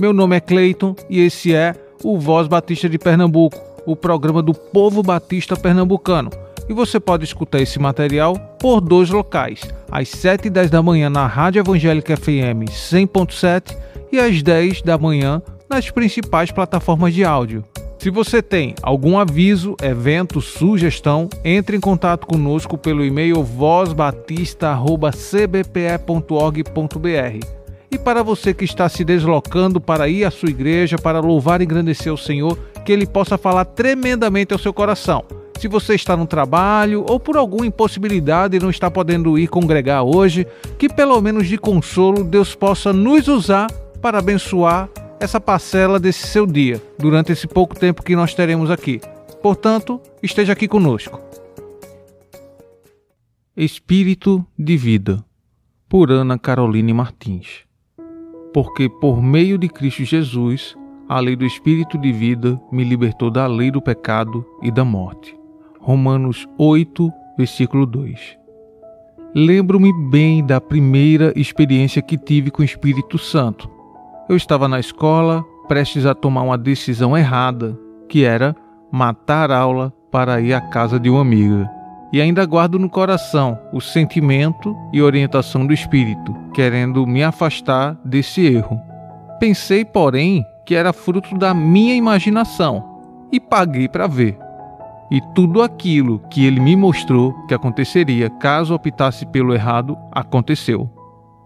Meu nome é Cleiton e esse é o Voz Batista de Pernambuco, o programa do povo batista pernambucano. E você pode escutar esse material por dois locais, às 7 e 10 da manhã na Rádio Evangélica FM 100.7 e às 10 da manhã nas principais plataformas de áudio. Se você tem algum aviso, evento, sugestão, entre em contato conosco pelo e-mail vozbatista.cbpe.org.br. E para você que está se deslocando para ir à sua igreja, para louvar e engrandecer o Senhor, que Ele possa falar tremendamente ao seu coração. Se você está no trabalho ou por alguma impossibilidade e não está podendo ir congregar hoje, que pelo menos de consolo Deus possa nos usar para abençoar essa parcela desse seu dia, durante esse pouco tempo que nós teremos aqui. Portanto, esteja aqui conosco. Espírito de Vida, por Ana Caroline Martins porque por meio de Cristo Jesus, a lei do Espírito de vida me libertou da lei do pecado e da morte. Romanos 8, versículo 2. Lembro-me bem da primeira experiência que tive com o Espírito Santo. Eu estava na escola, prestes a tomar uma decisão errada, que era matar aula para ir à casa de uma amiga e ainda guardo no coração o sentimento e orientação do Espírito, querendo me afastar desse erro. Pensei, porém, que era fruto da minha imaginação e paguei para ver. E tudo aquilo que ele me mostrou que aconteceria caso optasse pelo errado aconteceu.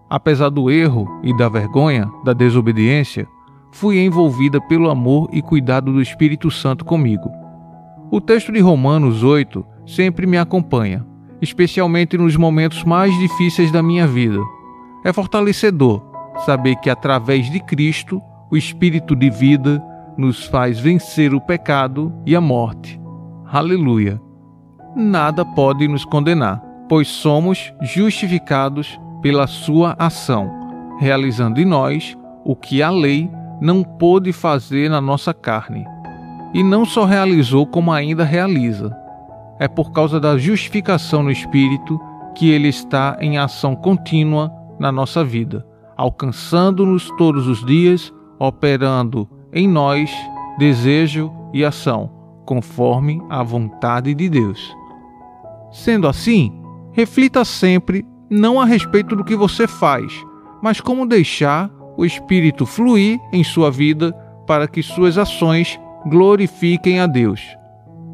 Apesar do erro e da vergonha, da desobediência, fui envolvida pelo amor e cuidado do Espírito Santo comigo. O texto de Romanos 8 sempre me acompanha, especialmente nos momentos mais difíceis da minha vida. É fortalecedor saber que através de Cristo, o Espírito de vida nos faz vencer o pecado e a morte. Aleluia! Nada pode nos condenar, pois somos justificados pela Sua ação, realizando em nós o que a lei não pôde fazer na nossa carne. E não só realizou, como ainda realiza é por causa da justificação no Espírito que ele está em ação contínua na nossa vida, alcançando-nos todos os dias, operando em nós desejo e ação, conforme a vontade de Deus. Sendo assim, reflita sempre não a respeito do que você faz, mas como deixar o Espírito fluir em sua vida para que suas ações glorifiquem a Deus.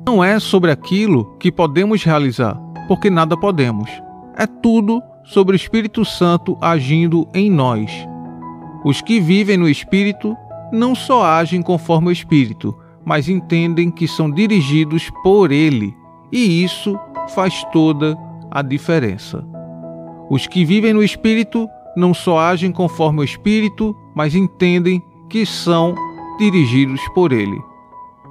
Não é sobre aquilo que podemos realizar, porque nada podemos. É tudo sobre o Espírito Santo agindo em nós. Os que vivem no Espírito não só agem conforme o Espírito, mas entendem que são dirigidos por Ele, e isso faz toda a diferença. Os que vivem no Espírito não só agem conforme o Espírito, mas entendem que são dirigidos por Ele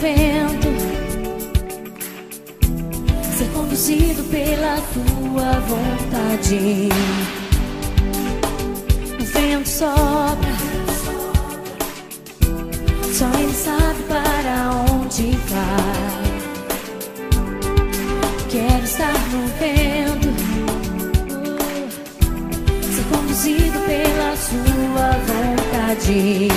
Vento, conduzido pela tua vontade. O vento sopra, só ele sabe para onde vai. Quero estar no vento, ser conduzido pela sua vontade.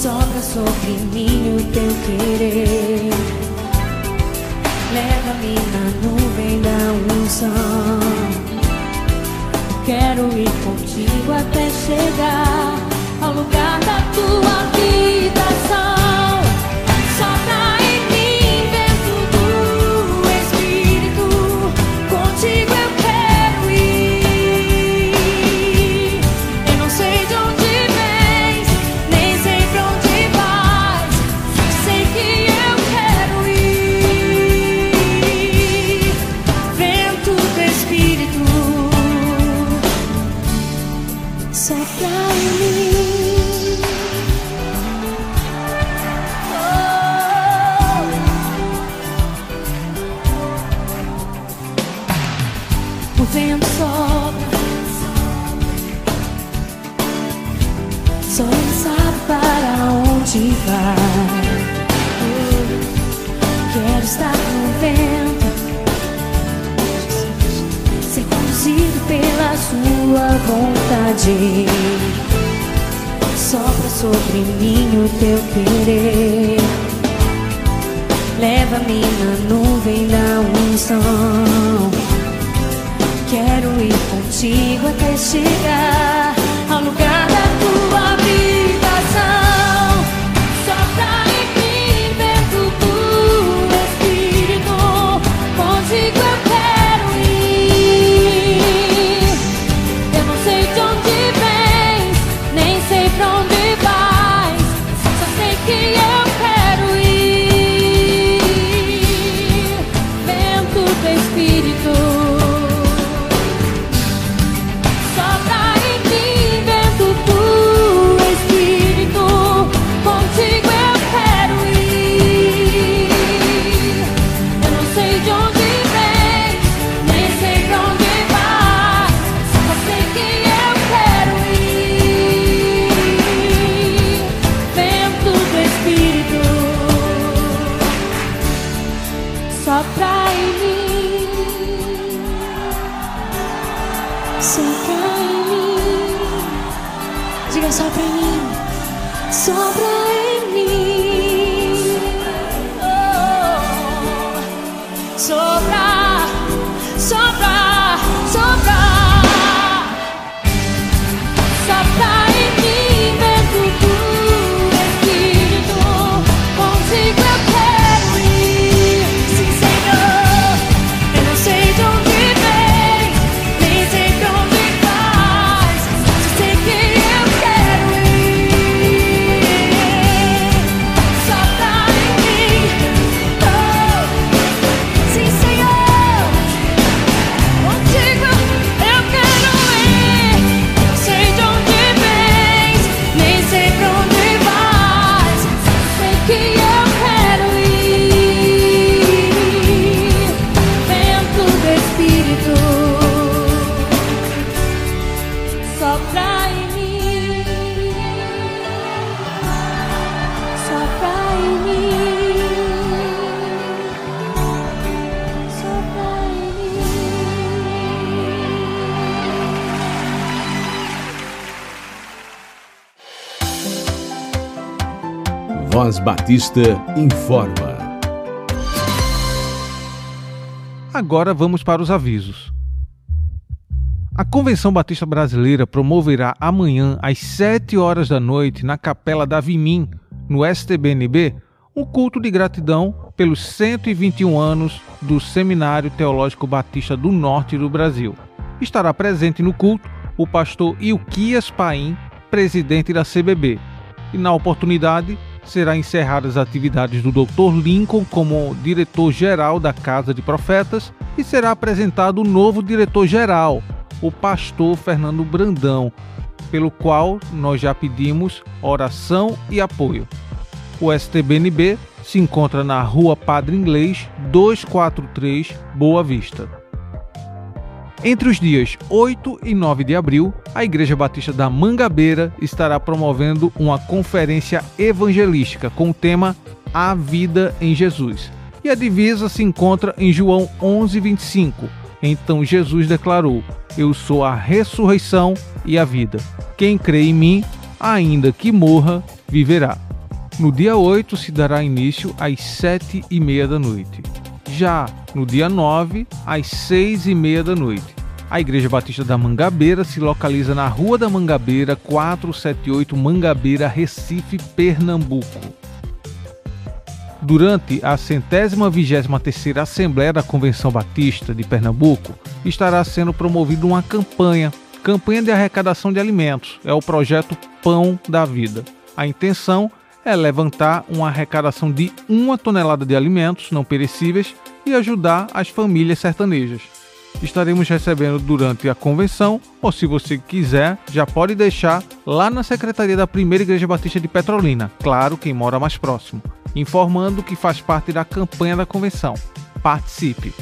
Sobra sobre mim o teu querer. Leva-me na nuvem da unção. Quero ir contigo até chegar ao lugar da tua habitação. Sua vontade. Sopra sobre mim o teu querer. Leva-me na nuvem da unção. Quero ir contigo até chegar ao lugar Batista informa. Agora vamos para os avisos. A Convenção Batista Brasileira promoverá amanhã às 7 horas da noite na Capela da Vimim, no STBNB, um culto de gratidão pelos 121 anos do Seminário Teológico Batista do Norte do Brasil. Estará presente no culto o pastor Ilquias Paim, presidente da CBB. E na oportunidade será encerradas as atividades do Dr. Lincoln como diretor-geral da Casa de Profetas e será apresentado o novo diretor-geral, o pastor Fernando Brandão, pelo qual nós já pedimos oração e apoio. O STBNB se encontra na Rua Padre Inglês, 243, Boa Vista. Entre os dias 8 e 9 de abril, a Igreja Batista da Mangabeira estará promovendo uma conferência evangelística com o tema A Vida em Jesus. E a divisa se encontra em João 11:25. Então Jesus declarou: Eu sou a ressurreição e a vida. Quem crê em mim, ainda que morra, viverá. No dia 8 se dará início às 7 e meia da noite. Já no dia 9, às 6 e meia da noite. A Igreja Batista da Mangabeira se localiza na Rua da Mangabeira, 478 Mangabeira, Recife, Pernambuco. Durante a centésima vigésima terceira Assembleia da Convenção Batista de Pernambuco, estará sendo promovida uma campanha, campanha de arrecadação de alimentos. É o projeto Pão da Vida. A intenção é levantar uma arrecadação de uma tonelada de alimentos não perecíveis e ajudar as famílias sertanejas. Estaremos recebendo durante a convenção, ou se você quiser, já pode deixar lá na Secretaria da Primeira Igreja Batista de Petrolina, claro, quem mora mais próximo, informando que faz parte da campanha da convenção. Participe!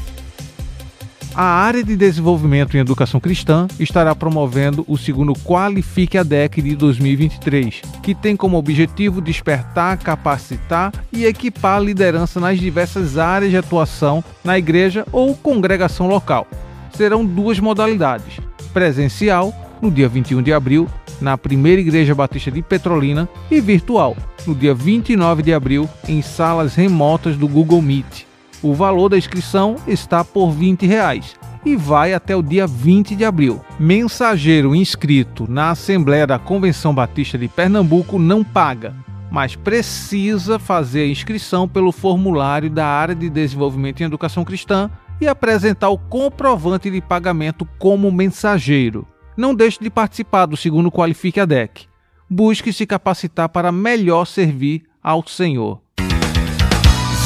A área de desenvolvimento em educação cristã estará promovendo o segundo Qualifique a DEC de 2023, que tem como objetivo despertar, capacitar e equipar a liderança nas diversas áreas de atuação na igreja ou congregação local. Serão duas modalidades: presencial, no dia 21 de abril, na Primeira Igreja Batista de Petrolina, e virtual, no dia 29 de abril, em salas remotas do Google Meet. O valor da inscrição está por 20 reais e vai até o dia 20 de abril. Mensageiro inscrito na Assembleia da Convenção Batista de Pernambuco não paga, mas precisa fazer a inscrição pelo formulário da área de desenvolvimento em educação cristã e apresentar o comprovante de pagamento como mensageiro. Não deixe de participar do segundo Qualifique a DEC. Busque se capacitar para melhor servir ao Senhor.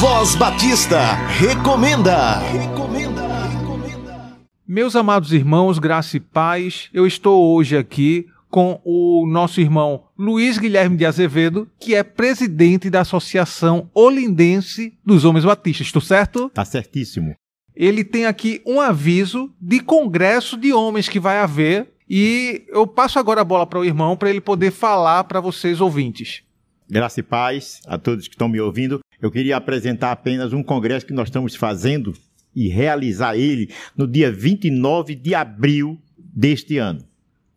Voz Batista recomenda. Recomenda. Recomenda. Meus amados irmãos, graça e paz, eu estou hoje aqui com o nosso irmão Luiz Guilherme de Azevedo, que é presidente da Associação Olindense dos Homens Batistas, estou certo? Tá certíssimo. Ele tem aqui um aviso de congresso de homens que vai haver e eu passo agora a bola para o irmão para ele poder falar para vocês ouvintes. Graça e paz a todos que estão me ouvindo. Eu queria apresentar apenas um congresso que nós estamos fazendo e realizar ele no dia 29 de abril deste ano.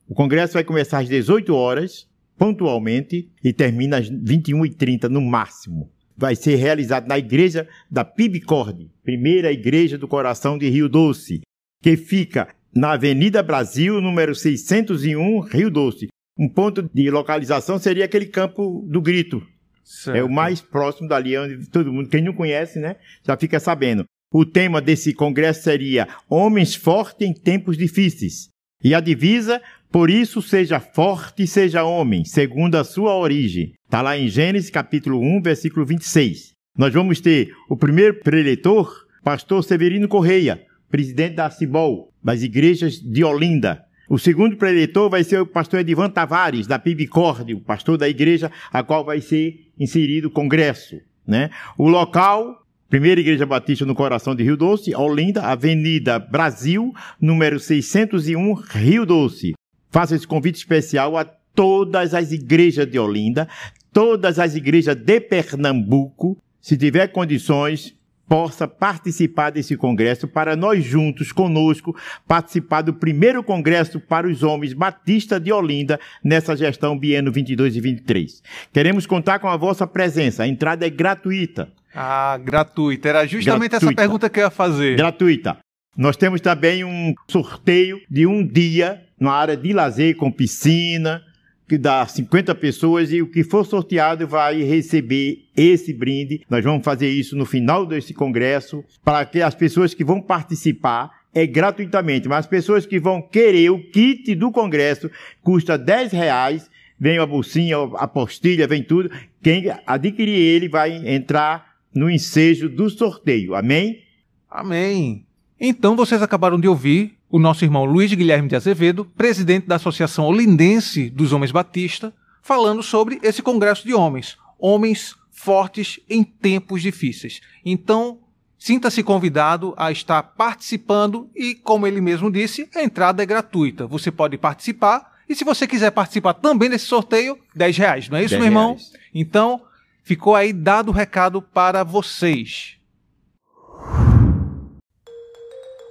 O congresso vai começar às 18 horas, pontualmente, e termina às 21h30 no máximo. Vai ser realizado na igreja da Pibicorde, primeira igreja do coração de Rio Doce, que fica na Avenida Brasil, número 601, Rio Doce. Um ponto de localização seria aquele campo do grito. Certo. É o mais próximo dali onde todo mundo, quem não conhece, né, já fica sabendo. O tema desse congresso seria Homens Fortes em Tempos Difíceis. E a divisa, por isso seja forte e seja homem, segundo a sua origem. Está lá em Gênesis capítulo 1, versículo 26. Nós vamos ter o primeiro preletor, pastor Severino Correia, presidente da Cibol, das igrejas de Olinda. O segundo preletor vai ser o pastor Edivan Tavares, da Pibicórdia, o pastor da igreja a qual vai ser inserido o congresso. Né? O local, Primeira Igreja Batista no coração de Rio Doce, Olinda, Avenida Brasil, número 601, Rio Doce. Faço esse convite especial a todas as igrejas de Olinda, todas as igrejas de Pernambuco, se tiver condições, possa participar desse congresso para nós juntos, conosco, participar do primeiro congresso para os homens batista de Olinda nessa gestão bieno 22 e 23. Queremos contar com a vossa presença. A entrada é gratuita. Ah, gratuita. Era justamente essa Gratuita. pergunta que eu ia fazer. Gratuita. Nós temos também um sorteio de um dia na área de lazer com piscina, que dá 50 pessoas e o que for sorteado vai receber esse brinde. Nós vamos fazer isso no final desse congresso para que as pessoas que vão participar é gratuitamente, mas as pessoas que vão querer o kit do congresso custa 10 reais. Vem a bolsinha, a apostila, vem tudo. Quem adquirir ele vai entrar no ensejo do sorteio. Amém? Amém. Então vocês acabaram de ouvir o nosso irmão Luiz Guilherme de Azevedo, presidente da Associação Olindense dos Homens Batista, falando sobre esse congresso de homens, homens fortes em tempos difíceis. Então, sinta-se convidado a estar participando e, como ele mesmo disse, a entrada é gratuita. Você pode participar e se você quiser participar também desse sorteio, 10 reais, não é isso, 10 meu irmão? reais. Então, ficou aí dado o recado para vocês.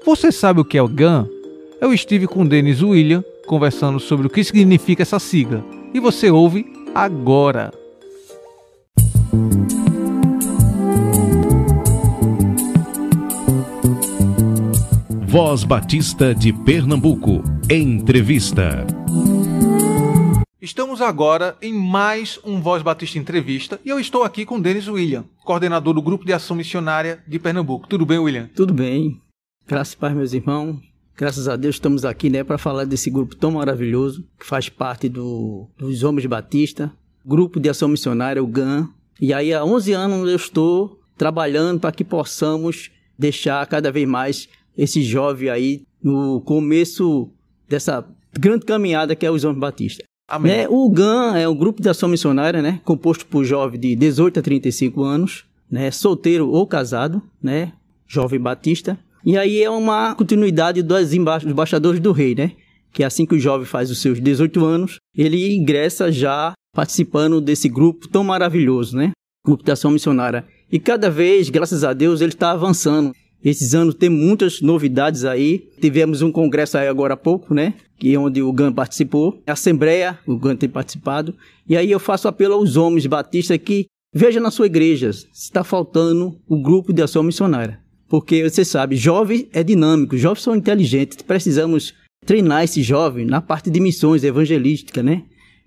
Você sabe o que é o GAN? Eu estive com o Denis William conversando sobre o que significa essa sigla. E você ouve agora. Voz Batista de Pernambuco. Entrevista. Estamos agora em mais um Voz Batista Entrevista e eu estou aqui com o Denis William, coordenador do Grupo de Ação Missionária de Pernambuco. Tudo bem, William? Tudo bem. Graças a Pai, meus irmãos. Graças a Deus estamos aqui, né, para falar desse grupo tão maravilhoso que faz parte do, dos Homens Batista, Grupo de Ação Missionária, o GAN. E aí há 11 anos eu estou trabalhando para que possamos deixar cada vez mais esse jovem aí no começo dessa grande caminhada que é os Homens Batista. Amém. Né, o GAN é um grupo de ação missionária, né, composto por jovens de 18 a 35 anos, né, solteiro ou casado, né, jovem batista. E aí é uma continuidade dos emba- dos embaixadores do rei, né, que assim que o jovem faz os seus 18 anos, ele ingressa já participando desse grupo tão maravilhoso, né, grupo de ação missionária. E cada vez, graças a Deus, ele está avançando. Esses anos tem muitas novidades aí. Tivemos um congresso aí agora há pouco, né? Que é onde o GAN participou. Assembleia, o GAN tem participado. E aí eu faço apelo aos homens batistas que veja na sua igreja se está faltando o grupo de ação missionária. Porque você sabe, jovem é dinâmico, jovens são inteligentes. Precisamos treinar esse jovem na parte de missões evangelísticas, né?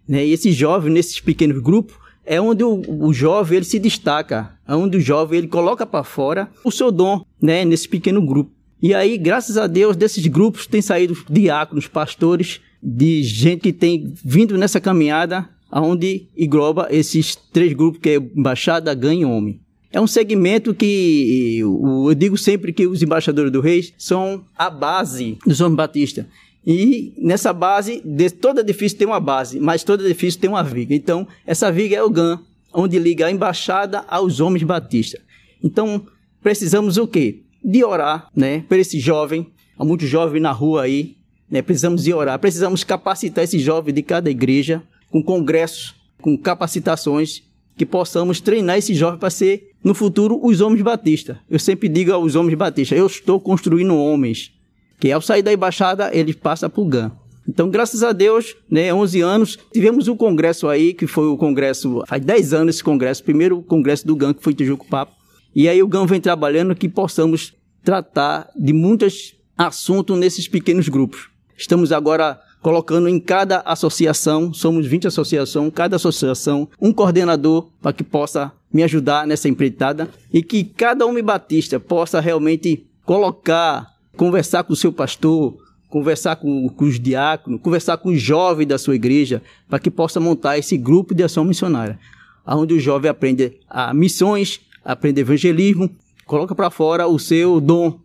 né? E esse jovem, nesses pequenos grupos, é onde o, o jovem ele se destaca, é onde o jovem ele coloca para fora o seu dom, né, nesse pequeno grupo. E aí, graças a Deus, desses grupos tem saído diáconos, pastores, de gente que tem vindo nessa caminhada, aonde engloba esses três grupos que é embaixada, ganha e homem. É um segmento que eu digo sempre que os embaixadores do rei são a base dos homens batistas. E nessa base, todo edifício tem uma base, mas todo edifício tem uma viga. Então, essa viga é o GAN, onde liga a embaixada aos homens batistas. Então, precisamos o quê? De orar, né? Por esse jovem, há muitos jovens na rua aí, né? Precisamos de orar, precisamos capacitar esse jovem de cada igreja, com congressos, com capacitações, que possamos treinar esse jovem para ser, no futuro, os homens batistas. Eu sempre digo aos homens batistas, eu estou construindo homens, que ao sair da embaixada, ele passa para o GAN. Então, graças a Deus, né, 11 anos, tivemos um congresso aí, que foi o congresso, faz 10 anos esse congresso, primeiro congresso do GAN, que foi Tijuco Papo. E aí o GAN vem trabalhando que possamos tratar de muitos assuntos nesses pequenos grupos. Estamos agora colocando em cada associação, somos 20 associações, cada associação, um coordenador para que possa me ajudar nessa empreitada e que cada homem batista possa realmente colocar, conversar com o seu pastor, conversar com, com os diáconos, conversar com os jovens da sua igreja, para que possa montar esse grupo de ação missionária, onde o jovem aprende a missões, aprende evangelismo, coloca para fora o seu dom.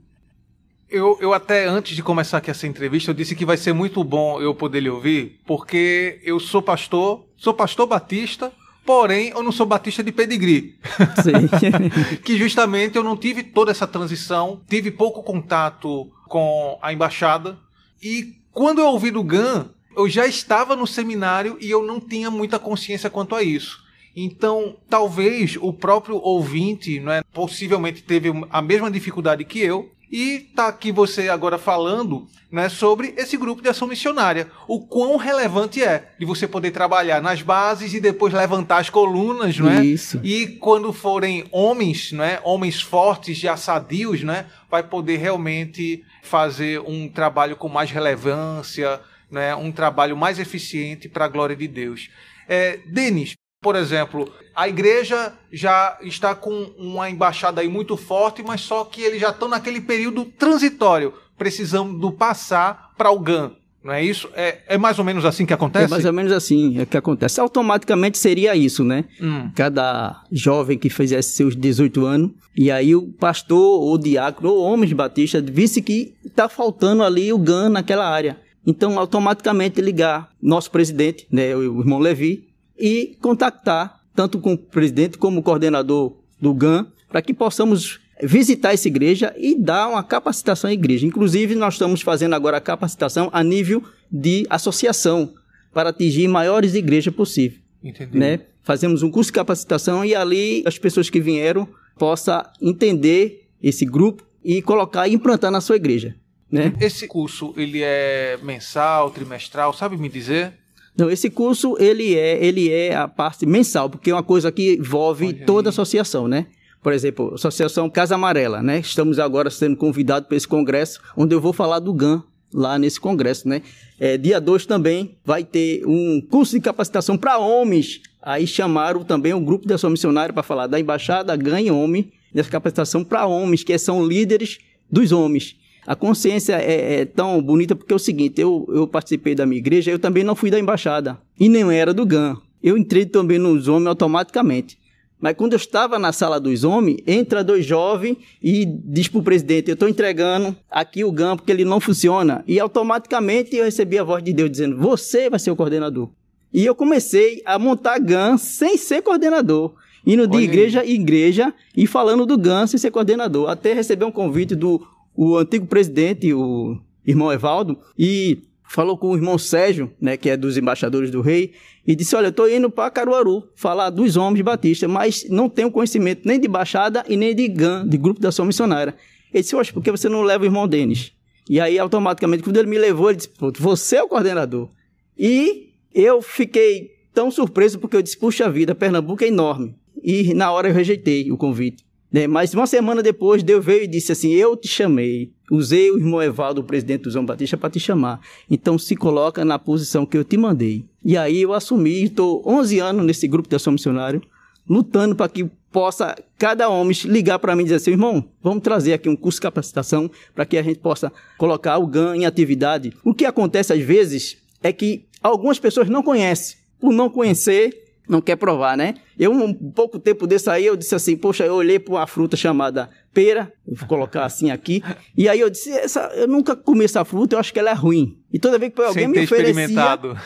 Eu, eu até antes de começar aqui essa entrevista, eu disse que vai ser muito bom eu poder lhe ouvir, porque eu sou pastor, sou pastor batista, porém eu não sou batista de pedigree. Sim. que justamente eu não tive toda essa transição, tive pouco contato com a embaixada e quando eu ouvi do GAN, eu já estava no seminário e eu não tinha muita consciência quanto a isso. Então, talvez o próprio ouvinte, né, possivelmente teve a mesma dificuldade que eu, e tá aqui você agora falando né, sobre esse grupo de ação missionária. O quão relevante é de você poder trabalhar nas bases e depois levantar as colunas, não é? Isso. E quando forem homens, né, homens fortes, já sadios, né, vai poder realmente fazer um trabalho com mais relevância, né, um trabalho mais eficiente para a glória de Deus. É, Denis, por exemplo, a igreja já está com uma embaixada aí muito forte, mas só que eles já estão naquele período transitório, precisando passar para o GAN. Não é isso? É, é mais ou menos assim que acontece? É mais ou menos assim é que acontece. Automaticamente seria isso, né? Hum. Cada jovem que fizesse seus 18 anos, e aí o pastor, ou diácono, ou homens batistas, visse que está faltando ali o GAN naquela área. Então, automaticamente ligar nosso presidente, né, o irmão Levi, e contactar tanto com o presidente como o coordenador do GAN, para que possamos visitar essa igreja e dar uma capacitação à igreja. Inclusive, nós estamos fazendo agora a capacitação a nível de associação, para atingir maiores igrejas possível. Entendi. Né? Fazemos um curso de capacitação e ali as pessoas que vieram possam entender esse grupo e colocar e implantar na sua igreja. Né? Esse curso, ele é mensal, trimestral, sabe me dizer? Não, esse curso ele é, ele é a parte mensal, porque é uma coisa que envolve Olha aí. toda a associação, né? Por exemplo, Associação Casa Amarela, né? Estamos agora sendo convidados para esse congresso, onde eu vou falar do GAN lá nesse congresso, né? É, dia 2 também vai ter um curso de capacitação para homens. Aí chamaram também o grupo da ação missionária para falar da embaixada Ganha Homem, nessa capacitação para homens, que são líderes dos homens. A consciência é, é tão bonita porque é o seguinte, eu, eu participei da minha igreja, eu também não fui da embaixada e nem era do GAN. Eu entrei também nos homens automaticamente. Mas quando eu estava na sala dos homens, entra dois jovens e diz para o presidente, eu estou entregando aqui o GAN porque ele não funciona. E automaticamente eu recebi a voz de Deus dizendo, você vai ser o coordenador. E eu comecei a montar GAN sem ser coordenador. Indo de Olha igreja em igreja e falando do GAN sem ser coordenador. Até receber um convite do o antigo presidente, o irmão Evaldo, e falou com o irmão Sérgio, né, que é dos embaixadores do rei, e disse, olha, eu estou indo para Caruaru falar dos homens batistas, mas não tenho conhecimento nem de embaixada e nem de GAN, de Grupo da Ação Missionária. Ele disse, oxe, por que você não leva o irmão Denis? E aí, automaticamente, quando ele me levou, ele disse, "Pô, você é o coordenador. E eu fiquei tão surpreso porque eu disse, puxa vida, Pernambuco é enorme. E na hora eu rejeitei o convite. Né? Mas uma semana depois, Deus veio e disse assim: Eu te chamei. Usei o irmão Evaldo, o presidente do João Batista, para te chamar. Então se coloca na posição que eu te mandei. E aí eu assumi, estou 11 anos nesse grupo de ação missionário, lutando para que possa cada homem ligar para mim e dizer assim, irmão, vamos trazer aqui um curso de capacitação para que a gente possa colocar o GAN em atividade. O que acontece às vezes é que algumas pessoas não conhecem. Por não conhecer, não quer provar, né? Eu, um pouco tempo desse aí, eu disse assim, poxa, eu olhei para uma fruta chamada pera, vou colocar assim aqui, e aí eu disse, essa, eu nunca comi essa fruta, eu acho que ela é ruim. E toda vez que alguém me oferecia,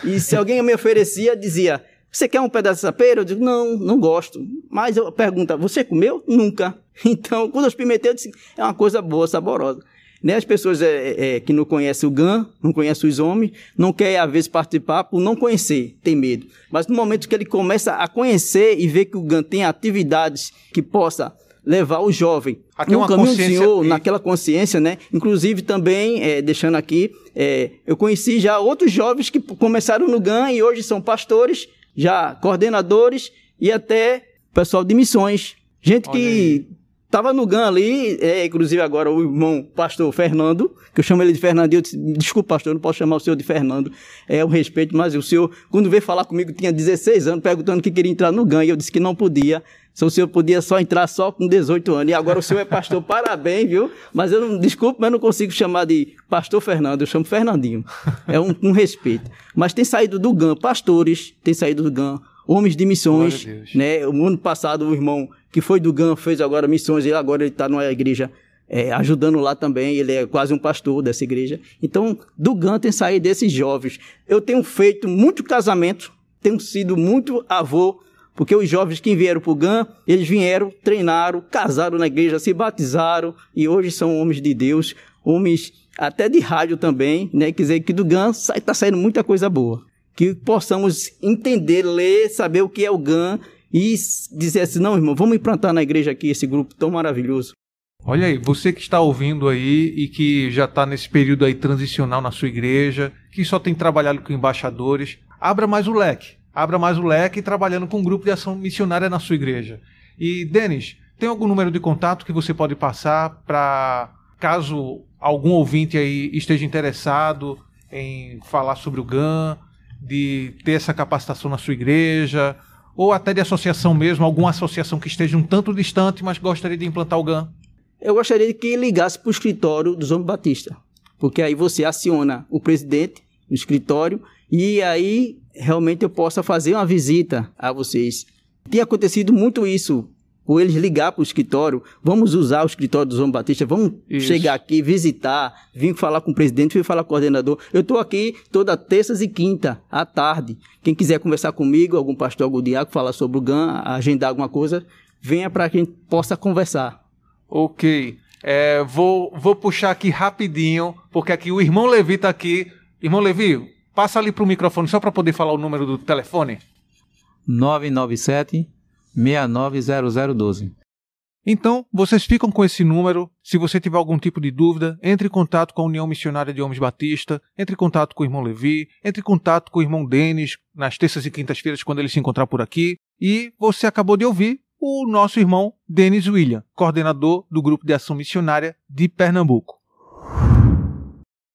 e se alguém me oferecia, dizia, você quer um pedaço dessa pera? Eu digo, não, não gosto. Mas eu pergunto, você comeu? Nunca. Então, quando eu experimentei, eu disse, é uma coisa boa, saborosa. Né? As pessoas é, é, que não conhecem o GAN, não conhecem os homens, não querem, às vezes, participar por não conhecer, tem medo. Mas no momento que ele começa a conhecer e ver que o GAN tem atividades que possa levar o jovem A ter no caminho do Senhor, e- naquela consciência, né? Inclusive também, é, deixando aqui, é, eu conheci já outros jovens que começaram no GAN e hoje são pastores, já coordenadores e até pessoal de missões. Gente Olha que Tava no GAN ali, é, inclusive agora o irmão pastor Fernando, que eu chamo ele de Fernandinho, eu disse, desculpa pastor, eu não posso chamar o senhor de Fernando, é um respeito, mas o senhor, quando veio falar comigo, tinha 16 anos, perguntando que queria entrar no GAN, e eu disse que não podia, se o senhor podia só entrar só com 18 anos, e agora o senhor é pastor, parabéns, viu? Mas eu não, desculpe, mas eu não consigo chamar de pastor Fernando, eu chamo Fernandinho, é um, um respeito. Mas tem saído do GAN pastores, tem saído do GAN homens de missões, né? O ano passado o irmão que foi do GAN fez agora missões e agora ele está numa igreja é, ajudando lá também. Ele é quase um pastor dessa igreja. Então, do GAN tem saído desses jovens. Eu tenho feito muito casamento, tenho sido muito avô, porque os jovens que vieram para o GAN, eles vieram, treinaram, casaram na igreja, se batizaram e hoje são homens de Deus, homens até de rádio também, né? Quer dizer que do GAN está saindo muita coisa boa que possamos entender, ler, saber o que é o GAN e dizer assim, não, irmão, vamos implantar na igreja aqui esse grupo tão maravilhoso. Olha aí, você que está ouvindo aí e que já está nesse período aí transicional na sua igreja, que só tem trabalhado com embaixadores, abra mais o leque. Abra mais o leque trabalhando com um grupo de ação missionária na sua igreja. E, Denis, tem algum número de contato que você pode passar para caso algum ouvinte aí esteja interessado em falar sobre o GAN, de ter essa capacitação na sua igreja, ou até de associação mesmo, alguma associação que esteja um tanto distante, mas gostaria de implantar o GAN? Eu gostaria que ligasse para o escritório dos Homens Batista, porque aí você aciona o presidente no escritório e aí realmente eu possa fazer uma visita a vocês. Tem acontecido muito isso ou eles ligar para o escritório, vamos usar o escritório dos Homens Batistas, vamos Isso. chegar aqui, visitar, vir falar com o presidente, vir falar com o coordenador. Eu estou aqui toda terças e quinta, à tarde. Quem quiser conversar comigo, algum pastor, algum diácono, falar sobre o GAN, agendar alguma coisa, venha para que a gente possa conversar. Ok. É, vou, vou puxar aqui rapidinho, porque aqui o irmão Levi tá aqui. Irmão Levi, passa ali pro microfone só para poder falar o número do telefone. 997 690012. Então, vocês ficam com esse número. Se você tiver algum tipo de dúvida, entre em contato com a União Missionária de Homens Batista, entre em contato com o irmão Levi, entre em contato com o irmão Denis nas terças e quintas-feiras quando ele se encontrar por aqui. E você acabou de ouvir o nosso irmão Denis William, coordenador do Grupo de Ação Missionária de Pernambuco.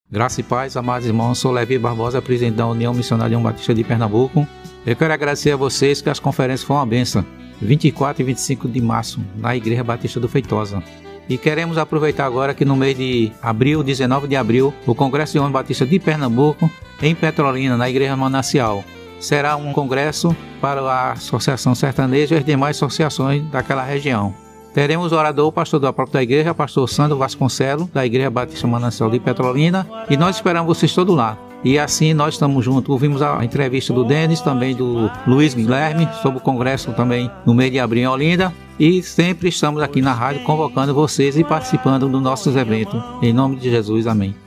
Graça e paz, amados irmãos. Sou Levi Barbosa, presidente da União Missionária União Batista de Pernambuco. Eu quero agradecer a vocês que as conferências foram uma benção. 24 e 25 de março, na Igreja Batista do Feitosa. E queremos aproveitar agora que no mês de abril, 19 de abril, o Congresso de Homens Batista de Pernambuco, em Petrolina, na Igreja Manancial. Será um congresso para a Associação Sertaneja e as demais associações daquela região. Teremos o orador, o pastor da própria igreja, pastor Sandro Vasconcelo, da Igreja Batista Manancial de Petrolina, e nós esperamos vocês todos lá. E assim nós estamos juntos. Ouvimos a entrevista do Denis, também do Luiz Guilherme, sobre o congresso também no mês de abril em Olinda. E sempre estamos aqui na rádio convocando vocês e participando dos nossos eventos. Em nome de Jesus, amém.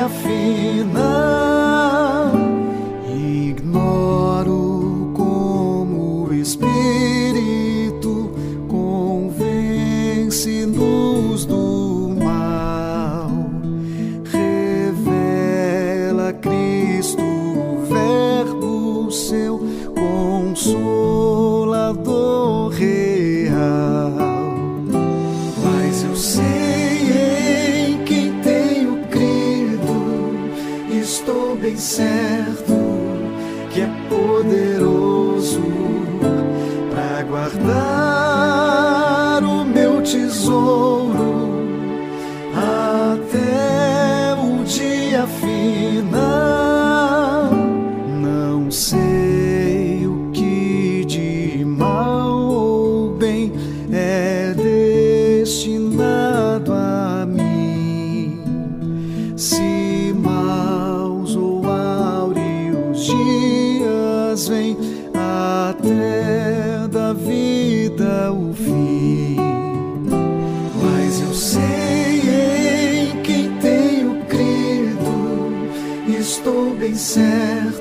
Dia bem certo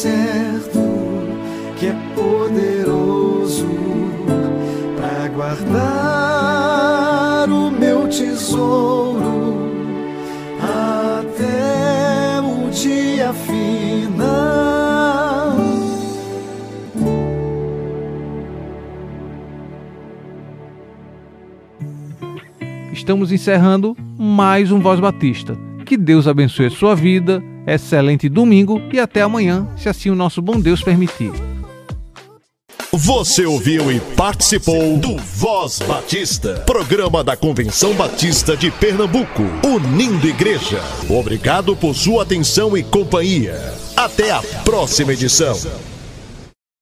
certo que é poderoso para guardar o meu tesouro até o dia final. Estamos encerrando mais um Voz Batista. Que Deus abençoe a sua vida excelente domingo e até amanhã, se assim o nosso bom Deus permitir. Você ouviu e participou do Voz Batista, programa da Convenção Batista de Pernambuco, unindo igreja. Obrigado por sua atenção e companhia. Até a próxima edição.